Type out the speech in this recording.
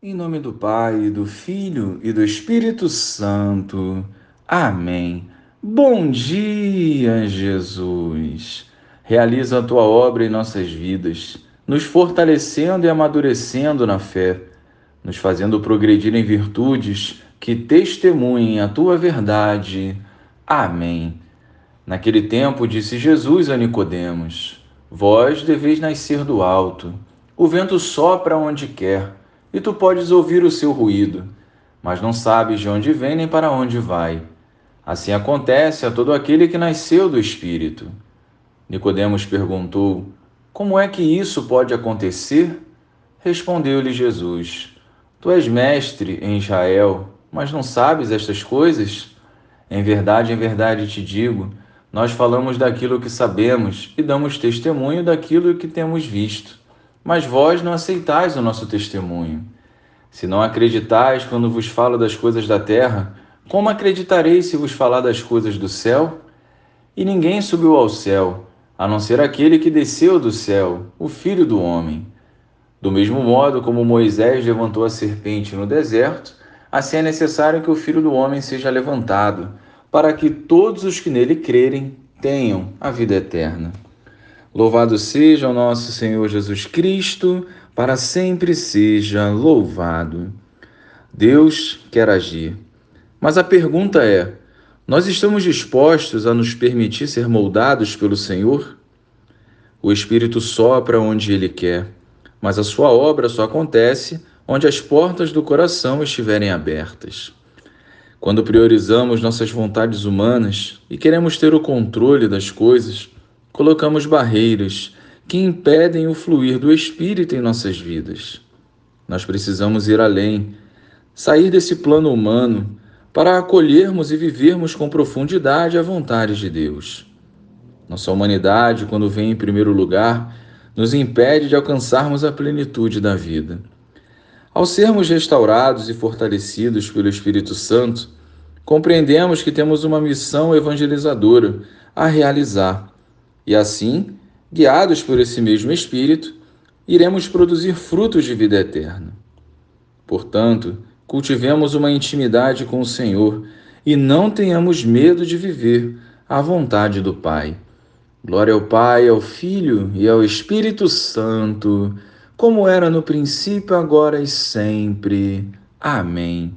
Em nome do Pai, do Filho e do Espírito Santo. Amém. Bom dia, Jesus. Realiza a tua obra em nossas vidas, nos fortalecendo e amadurecendo na fé, nos fazendo progredir em virtudes que testemunhem a tua verdade. Amém. Naquele tempo disse Jesus a Nicodemos: Vós deveis nascer do alto. O vento sopra onde quer e tu podes ouvir o seu ruído, mas não sabes de onde vem nem para onde vai. Assim acontece a todo aquele que nasceu do Espírito. Nicodemos perguntou: Como é que isso pode acontecer? Respondeu-lhe Jesus: Tu és mestre em Israel, mas não sabes estas coisas? Em verdade, em verdade te digo, nós falamos daquilo que sabemos e damos testemunho daquilo que temos visto mas vós não aceitais o nosso testemunho. Se não acreditais quando vos falo das coisas da terra, como acreditareis se vos falar das coisas do céu? E ninguém subiu ao céu, a não ser aquele que desceu do céu, o Filho do Homem. Do mesmo modo como Moisés levantou a serpente no deserto, assim é necessário que o Filho do Homem seja levantado, para que todos os que nele crerem tenham a vida eterna. Louvado seja o nosso Senhor Jesus Cristo, para sempre seja louvado. Deus quer agir. Mas a pergunta é: nós estamos dispostos a nos permitir ser moldados pelo Senhor? O Espírito sopra onde ele quer, mas a sua obra só acontece onde as portas do coração estiverem abertas. Quando priorizamos nossas vontades humanas e queremos ter o controle das coisas, colocamos barreiras que impedem o fluir do Espírito em nossas vidas. Nós precisamos ir além, sair desse plano humano para acolhermos e vivermos com profundidade a vontade de Deus. Nossa humanidade, quando vem em primeiro lugar, nos impede de alcançarmos a plenitude da vida. Ao sermos restaurados e fortalecidos pelo Espírito Santo, compreendemos que temos uma missão evangelizadora a realizar e assim, guiados por esse mesmo Espírito, iremos produzir frutos de vida eterna. Portanto, cultivemos uma intimidade com o Senhor e não tenhamos medo de viver à vontade do Pai. Glória ao Pai, ao Filho e ao Espírito Santo, como era no princípio, agora e sempre. Amém.